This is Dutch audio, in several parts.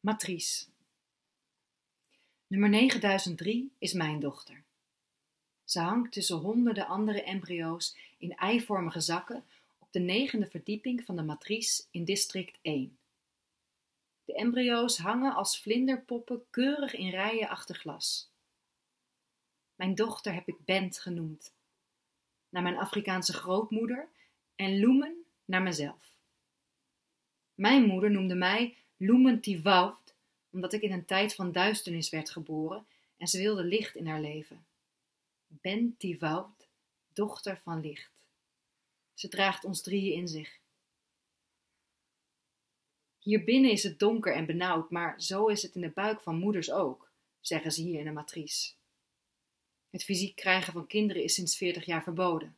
Matrice. Nummer 9003 is mijn dochter. Ze hangt tussen honderden andere embryo's in eivormige zakken op de negende verdieping van de matrice in district 1. De embryo's hangen als vlinderpoppen keurig in rijen achter glas. Mijn dochter heb ik Bent genoemd, naar mijn Afrikaanse grootmoeder, en Loemen naar mezelf. Mijn moeder noemde mij Loemen Tivaut, omdat ik in een tijd van duisternis werd geboren en ze wilde licht in haar leven. Ben Tivaut, dochter van licht. Ze draagt ons drieën in zich. Hier binnen is het donker en benauwd, maar zo is het in de buik van moeders ook, zeggen ze hier in de matrice. Het fysiek krijgen van kinderen is sinds 40 jaar verboden.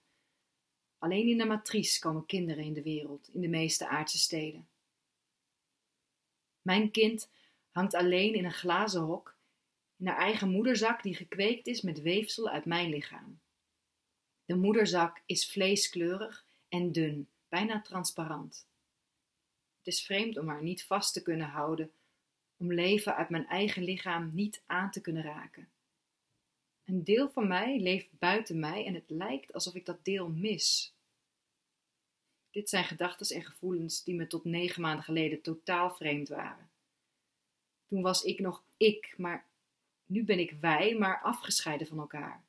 Alleen in de matrice komen kinderen in de wereld, in de meeste aardse steden. Mijn kind hangt alleen in een glazen hok, in haar eigen moederzak die gekweekt is met weefsel uit mijn lichaam. De moederzak is vleeskleurig en dun, bijna transparant. Het is vreemd om haar niet vast te kunnen houden, om leven uit mijn eigen lichaam niet aan te kunnen raken. Een deel van mij leeft buiten mij en het lijkt alsof ik dat deel mis. Dit zijn gedachten en gevoelens die me tot negen maanden geleden totaal vreemd waren. Toen was ik nog ik, maar nu ben ik wij, maar afgescheiden van elkaar.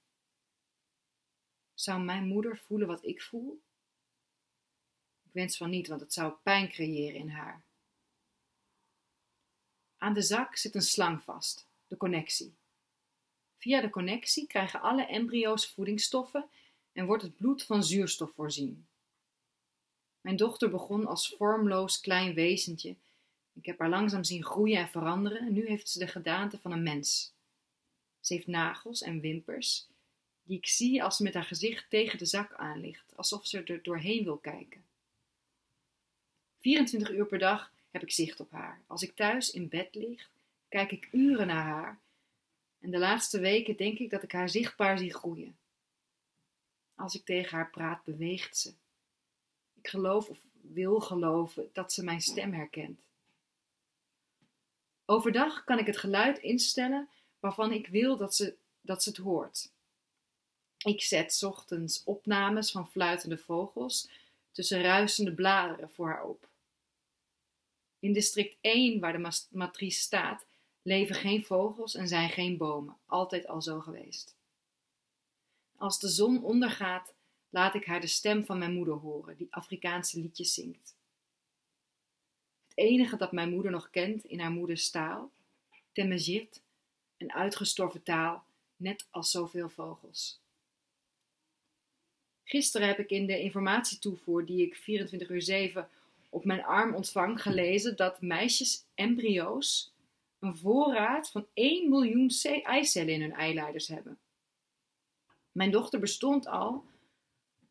Zou mijn moeder voelen wat ik voel? Ik wens van niet, want het zou pijn creëren in haar. Aan de zak zit een slang vast, de connectie. Via de connectie krijgen alle embryo's voedingsstoffen en wordt het bloed van zuurstof voorzien. Mijn dochter begon als vormloos klein wezentje. Ik heb haar langzaam zien groeien en veranderen en nu heeft ze de gedaante van een mens. Ze heeft nagels en wimpers, die ik zie als ze met haar gezicht tegen de zak aan ligt, alsof ze er doorheen wil kijken. 24 uur per dag heb ik zicht op haar. Als ik thuis in bed lig, kijk ik uren naar haar. En de laatste weken denk ik dat ik haar zichtbaar zie groeien. Als ik tegen haar praat, beweegt ze. Ik geloof of wil geloven dat ze mijn stem herkent. Overdag kan ik het geluid instellen waarvan ik wil dat ze, dat ze het hoort. Ik zet ochtends opnames van fluitende vogels tussen ruisende bladeren voor haar op. In district 1, waar de matrice staat, leven geen vogels en zijn geen bomen, altijd al zo geweest. Als de zon ondergaat, laat ik haar de stem van mijn moeder horen, die Afrikaanse liedjes zingt. Het enige dat mijn moeder nog kent in haar moeders taal, Temejit, een uitgestorven taal, net als zoveel vogels. Gisteren heb ik in de informatietoevoer die ik 24 uur 7 op mijn arm ontvang gelezen dat meisjes embryo's een voorraad van 1 miljoen eicellen in hun eileiders hebben. Mijn dochter bestond al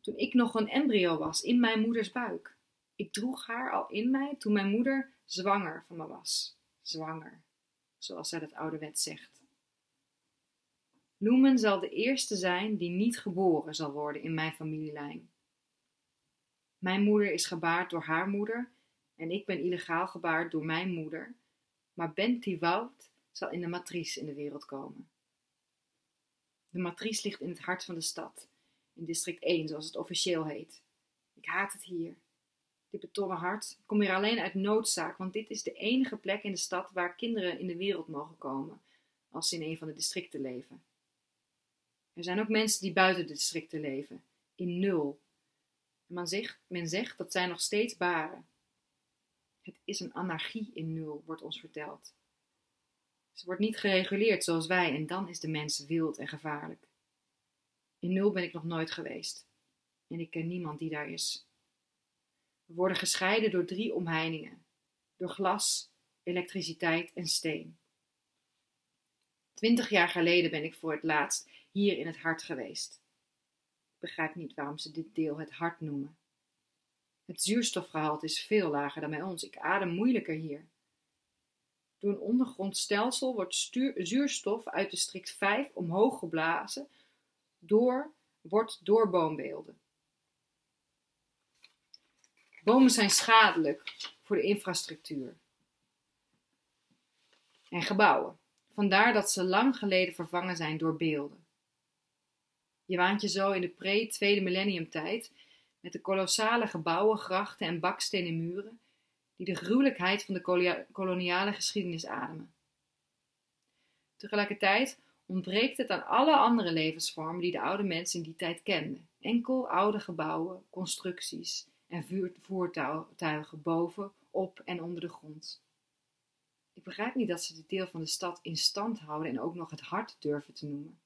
toen ik nog een embryo was in mijn moeders buik. Ik droeg haar al in mij toen mijn moeder zwanger van me was. Zwanger, zoals zij dat ouderwet zegt. Loemen zal de eerste zijn die niet geboren zal worden in mijn familielijn. Mijn moeder is gebaard door haar moeder en ik ben illegaal gebaard door mijn moeder, maar Benti Wout zal in de matrice in de wereld komen. De matrice ligt in het hart van de stad in district 1, zoals het officieel heet. Ik haat het hier. Dit betonnen hart. Ik kom hier alleen uit noodzaak, want dit is de enige plek in de stad waar kinderen in de wereld mogen komen, als ze in een van de districten leven. Er zijn ook mensen die buiten de districten leven, in nul. En men zegt, men zegt dat zij nog steeds baren. Het is een anarchie in nul, wordt ons verteld. Ze wordt niet gereguleerd zoals wij en dan is de mens wild en gevaarlijk. In nul ben ik nog nooit geweest. En ik ken niemand die daar is. We worden gescheiden door drie omheiningen: door glas, elektriciteit en steen. Twintig jaar geleden ben ik voor het laatst hier in het hart geweest. Ik begrijp niet waarom ze dit deel het hart noemen. Het zuurstofgehalte is veel lager dan bij ons. Ik adem moeilijker hier. Door een ondergrondstelsel wordt zuurstof uit district 5 omhoog geblazen door, wordt door boombeelden. Bomen zijn schadelijk voor de infrastructuur. en gebouwen. Vandaar dat ze lang geleden vervangen zijn door beelden. Je waant je zo in de pre-tweede millenniumtijd met de kolossale gebouwen, grachten en bakstenen muren die de gruwelijkheid van de koloniale geschiedenis ademen. Tegelijkertijd ontbreekt het aan alle andere levensvormen die de oude mensen in die tijd kenden. Enkel oude gebouwen, constructies en voertuigen boven, op en onder de grond. Ik begrijp niet dat ze dit deel van de stad in stand houden en ook nog het hart durven te noemen.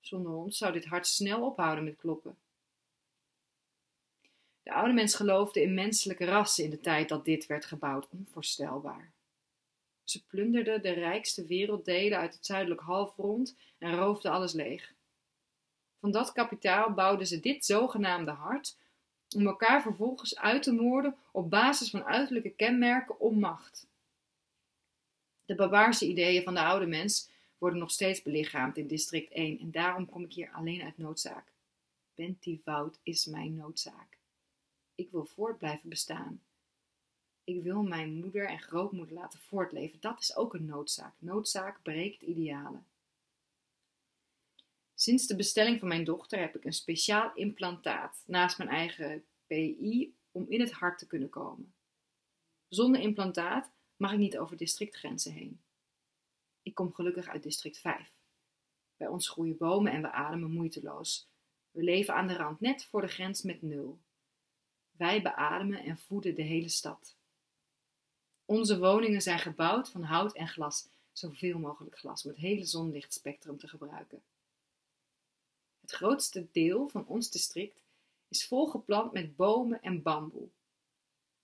Zonder ons zou dit hart snel ophouden met kloppen. De oude mens geloofde in menselijke rassen in de tijd dat dit werd gebouwd, onvoorstelbaar. Ze plunderden de rijkste werelddelen uit het zuidelijk halfrond en roofden alles leeg. Van dat kapitaal bouwden ze dit zogenaamde hart om elkaar vervolgens uit te moorden op basis van uiterlijke kenmerken om macht. De barbaarse ideeën van de oude mens worden nog steeds belichaamd in district 1 en daarom kom ik hier alleen uit noodzaak. Bentivoud is mijn noodzaak. Ik wil voort blijven bestaan. Ik wil mijn moeder en grootmoeder laten voortleven. Dat is ook een noodzaak. Noodzaak breekt idealen. Sinds de bestelling van mijn dochter heb ik een speciaal implantaat naast mijn eigen PI om in het hart te kunnen komen. Zonder implantaat mag ik niet over districtgrenzen heen. Ik kom gelukkig uit district 5. Bij ons groeien bomen en we ademen moeiteloos. We leven aan de rand, net voor de grens met nul. Wij beademen en voeden de hele stad. Onze woningen zijn gebouwd van hout en glas, zoveel mogelijk glas, om het hele zonlichtspectrum te gebruiken. Het grootste deel van ons district is volgeplant met bomen en bamboe.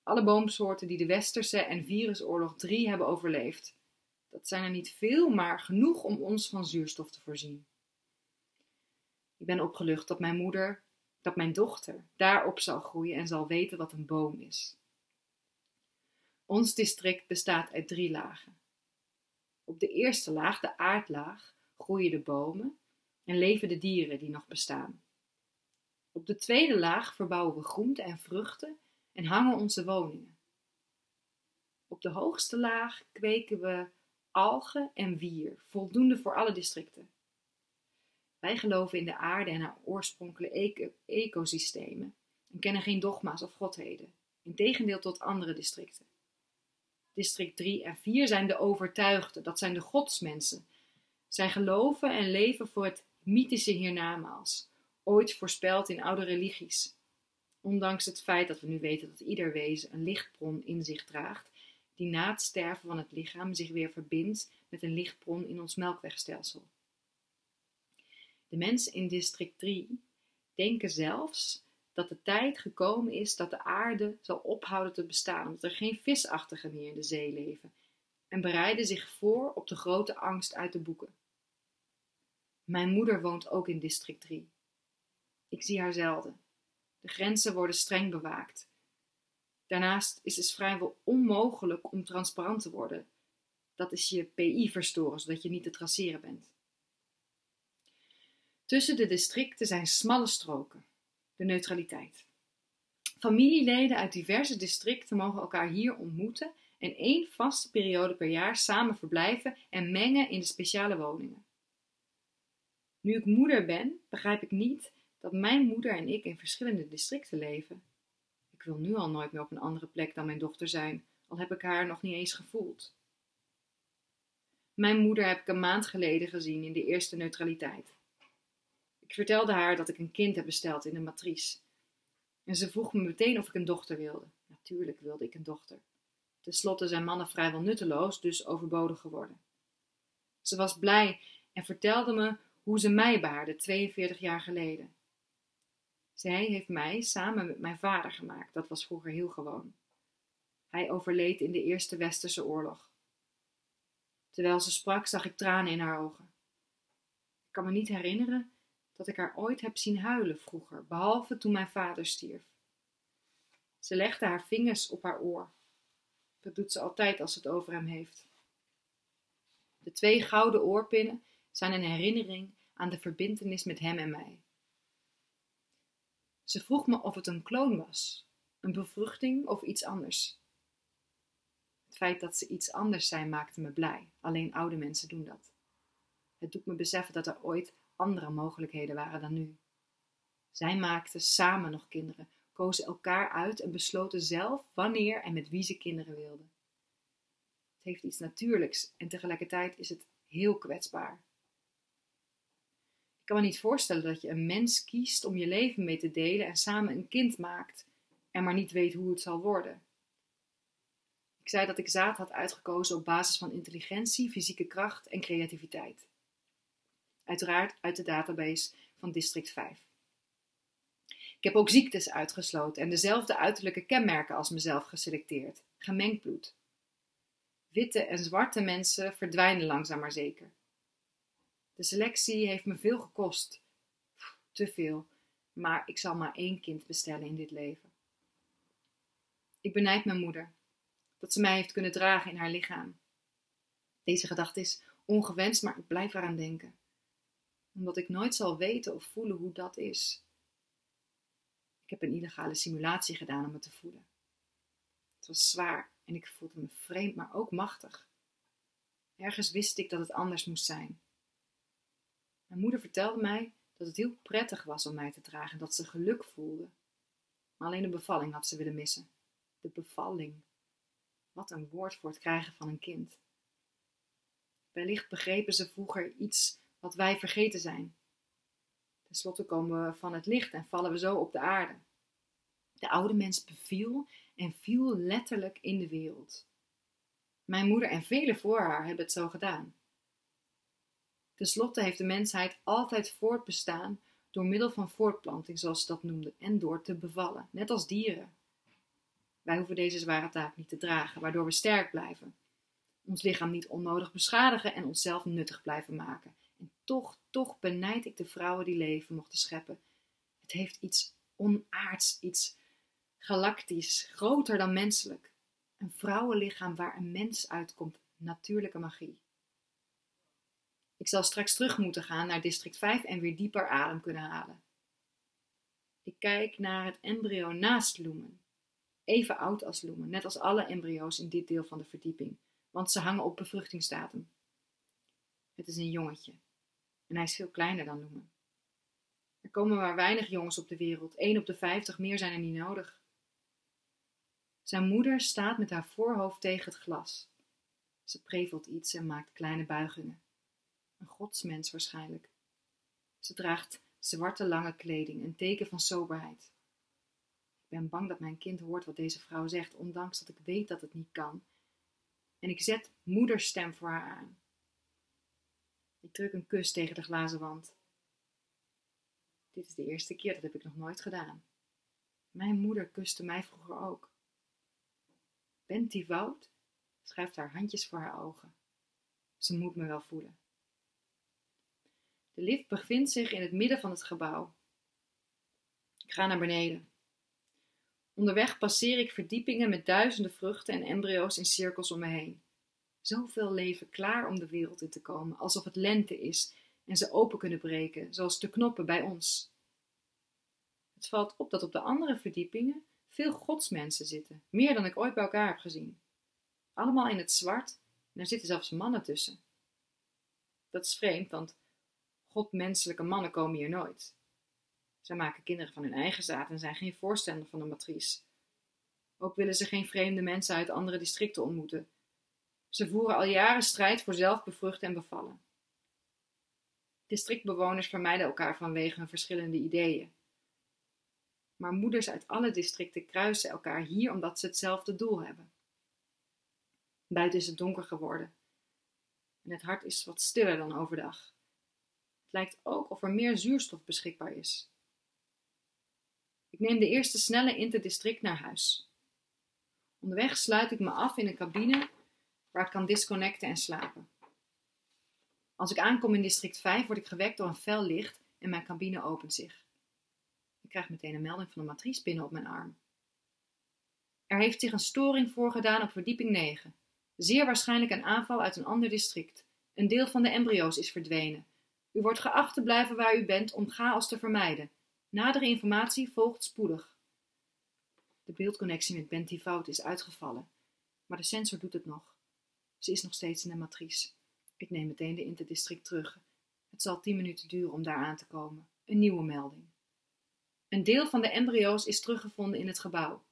Alle boomsoorten die de Westerse en Virusoorlog 3 hebben overleefd. Dat zijn er niet veel, maar genoeg om ons van zuurstof te voorzien. Ik ben opgelucht dat mijn moeder, dat mijn dochter, daarop zal groeien en zal weten wat een boom is. Ons district bestaat uit drie lagen. Op de eerste laag, de aardlaag, groeien de bomen en leven de dieren die nog bestaan. Op de tweede laag verbouwen we groenten en vruchten en hangen onze woningen. Op de hoogste laag kweken we algen en wier, voldoende voor alle districten. Wij geloven in de aarde en haar oorspronkelijke ecosystemen en kennen geen dogma's of godheden, in tegendeel tot andere districten. District 3 en 4 zijn de overtuigden, dat zijn de godsmensen. Zij geloven en leven voor het mythische hiernamaals, ooit voorspeld in oude religies. Ondanks het feit dat we nu weten dat ieder wezen een lichtbron in zich draagt, die na het sterven van het lichaam zich weer verbindt met een lichtbron in ons melkwegstelsel. De mensen in district 3 denken zelfs dat de tijd gekomen is dat de aarde zal ophouden te bestaan, omdat er geen visachtigen meer in de zee leven, en bereiden zich voor op de grote angst uit de boeken. Mijn moeder woont ook in district 3. Ik zie haar zelden. De grenzen worden streng bewaakt. Daarnaast is het vrijwel onmogelijk om transparant te worden. Dat is je PI verstoren, zodat je niet te traceren bent. Tussen de districten zijn smalle stroken, de neutraliteit. Familieleden uit diverse districten mogen elkaar hier ontmoeten en één vaste periode per jaar samen verblijven en mengen in de speciale woningen. Nu ik moeder ben, begrijp ik niet dat mijn moeder en ik in verschillende districten leven. Ik wil nu al nooit meer op een andere plek dan mijn dochter zijn, al heb ik haar nog niet eens gevoeld. Mijn moeder heb ik een maand geleden gezien in de eerste neutraliteit. Ik vertelde haar dat ik een kind heb besteld in de matrice. En ze vroeg me meteen of ik een dochter wilde. Natuurlijk wilde ik een dochter. Ten slotte zijn mannen vrijwel nutteloos, dus overbodig geworden. Ze was blij en vertelde me hoe ze mij baarde 42 jaar geleden. Zij heeft mij samen met mijn vader gemaakt, dat was vroeger heel gewoon. Hij overleed in de Eerste Westerse Oorlog. Terwijl ze sprak, zag ik tranen in haar ogen. Ik kan me niet herinneren dat ik haar ooit heb zien huilen vroeger, behalve toen mijn vader stierf. Ze legde haar vingers op haar oor. Dat doet ze altijd als ze het over hem heeft. De twee gouden oorpinnen zijn een herinnering aan de verbintenis met hem en mij. Ze vroeg me of het een kloon was, een bevruchting of iets anders. Het Het feit dat ze iets anders zijn maakte me blij. Alleen oude mensen doen dat. Het doet me beseffen dat er ooit andere mogelijkheden waren dan nu. Zij maakten samen nog kinderen, kozen elkaar uit en besloten zelf wanneer en met wie ze kinderen wilden. Het heeft iets natuurlijks en tegelijkertijd is het heel kwetsbaar. Ik kan me niet voorstellen dat je een mens kiest om je leven mee te delen en samen een kind maakt en maar niet weet hoe het zal worden. Ik zei dat ik zaad had uitgekozen op basis van intelligentie, fysieke kracht en creativiteit. Uiteraard uit de database van District 5. Ik heb ook ziektes uitgesloten en dezelfde uiterlijke kenmerken als mezelf geselecteerd. Gemengd bloed. Witte en zwarte mensen verdwijnen langzaam maar zeker. De selectie heeft me veel gekost. Te veel. Maar ik zal maar één kind bestellen in dit leven. Ik benijd mijn moeder dat ze mij heeft kunnen dragen in haar lichaam. Deze gedachte is ongewenst, maar ik blijf eraan denken. Omdat ik nooit zal weten of voelen hoe dat is. Ik heb een illegale simulatie gedaan om het te voelen. Het was zwaar en ik voelde me vreemd, maar ook machtig. Ergens wist ik dat het anders moest zijn. Mijn moeder vertelde mij dat het heel prettig was om mij te dragen en dat ze geluk voelde. Maar alleen de bevalling had ze willen missen. De bevalling. Wat een woord voor het krijgen van een kind. Wellicht begrepen ze vroeger iets wat wij vergeten zijn. Ten slotte komen we van het licht en vallen we zo op de aarde. De oude mens beviel en viel letterlijk in de wereld. Mijn moeder en velen voor haar hebben het zo gedaan. Ten slotte heeft de mensheid altijd voortbestaan door middel van voortplanting, zoals ze dat noemden, en door te bevallen, net als dieren. Wij hoeven deze zware taak niet te dragen, waardoor we sterk blijven. Ons lichaam niet onnodig beschadigen en onszelf nuttig blijven maken. Toch, toch benijd ik de vrouwen die leven mochten scheppen. Het heeft iets onaards, iets galactisch, groter dan menselijk. Een vrouwenlichaam waar een mens uitkomt, natuurlijke magie. Ik zal straks terug moeten gaan naar district 5 en weer dieper adem kunnen halen. Ik kijk naar het embryo naast Loemen even oud als Loemen, net als alle embryo's in dit deel van de verdieping, want ze hangen op bevruchtingsdatum. Het is een jongetje en hij is veel kleiner dan Loemen. Er komen maar weinig jongens op de wereld, één op de vijftig, meer zijn er niet nodig. Zijn moeder staat met haar voorhoofd tegen het glas. Ze prevelt iets en maakt kleine buigingen. Een godsmens waarschijnlijk. Ze draagt zwarte lange kleding, een teken van soberheid. Ik ben bang dat mijn kind hoort wat deze vrouw zegt, ondanks dat ik weet dat het niet kan. En ik zet moederstem voor haar aan. Ik druk een kus tegen de glazen wand. Dit is de eerste keer, dat heb ik nog nooit gedaan. Mijn moeder kuste mij vroeger ook. Bentie Wout schuift haar handjes voor haar ogen. Ze moet me wel voelen. De lift bevindt zich in het midden van het gebouw. Ik ga naar beneden. Onderweg passeer ik verdiepingen met duizenden vruchten en embryo's in cirkels om me heen. Zoveel leven klaar om de wereld in te komen, alsof het lente is en ze open kunnen breken, zoals de knoppen bij ons. Het valt op dat op de andere verdiepingen veel godsmensen zitten, meer dan ik ooit bij elkaar heb gezien. Allemaal in het zwart en er zitten zelfs mannen tussen. Dat is vreemd, want godmenselijke mannen komen hier nooit. Zij maken kinderen van hun eigen zaad en zijn geen voorstander van de matrice. Ook willen ze geen vreemde mensen uit andere districten ontmoeten. Ze voeren al jaren strijd voor zelf bevruchten en bevallen. Districtbewoners vermijden elkaar vanwege hun verschillende ideeën. Maar moeders uit alle districten kruisen elkaar hier omdat ze hetzelfde doel hebben. Buiten is het donker geworden en het hart is wat stiller dan overdag. Het lijkt ook of er meer zuurstof beschikbaar is. Ik neem de eerste snelle interdistrict naar huis. Onderweg sluit ik me af in een cabine waar ik kan disconnecten en slapen. Als ik aankom in district 5 word ik gewekt door een fel licht en mijn cabine opent zich. Ik krijg meteen een melding van de matrice binnen op mijn arm. Er heeft zich een storing voorgedaan op verdieping 9. Zeer waarschijnlijk een aanval uit een ander district. Een deel van de embryo's is verdwenen. U wordt geacht te blijven waar u bent om chaos te vermijden. Nadere informatie volgt spoedig. De beeldconnectie met Benty Fout is uitgevallen. maar de sensor doet het nog. Ze is nog steeds in de matrice. Ik neem meteen de interdistrict terug. Het zal tien minuten duren om daar aan te komen. Een nieuwe melding. Een deel van de embryo's is teruggevonden in het gebouw.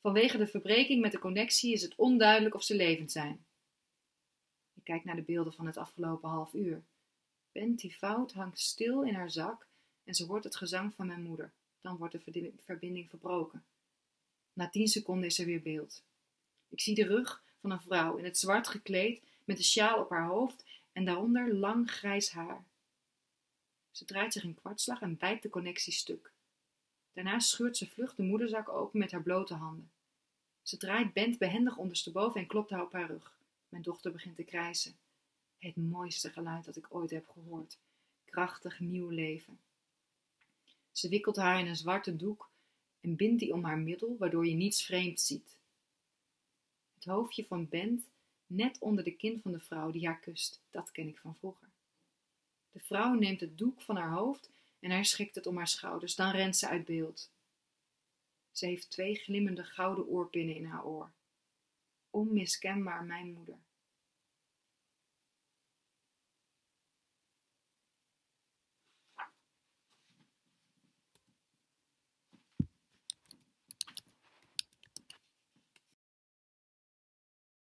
Vanwege de verbreking met de connectie is het onduidelijk of ze levend zijn. Ik kijk naar de beelden van het afgelopen half uur. Benty Fout hangt stil in haar zak en ze hoort het gezang van mijn moeder. Dan wordt de verbinding verbroken. Na tien seconden is er weer beeld. Ik zie de rug van een vrouw in het zwart gekleed met een sjaal op haar hoofd en daaronder lang grijs haar. Ze draait zich in kwartslag en bijt de connectie stuk. Daarna scheurt ze vlug de moederzak open met haar blote handen. Ze draait Bent behendig ondersteboven en klopt haar op haar rug. Mijn dochter begint te krijsen. Het mooiste geluid dat ik ooit heb gehoord. Krachtig nieuw leven. Ze wikkelt haar in een zwarte doek en bindt die om haar middel, waardoor je niets vreemds ziet. Het hoofdje van Bent net onder de kin van de vrouw die haar kust, dat ken ik van vroeger. De vrouw neemt het doek van haar hoofd en hij schikt het om haar schouders, dan rent ze uit beeld. Ze heeft twee glimmende gouden oorpinnen in haar oor. Onmiskenbaar mijn moeder.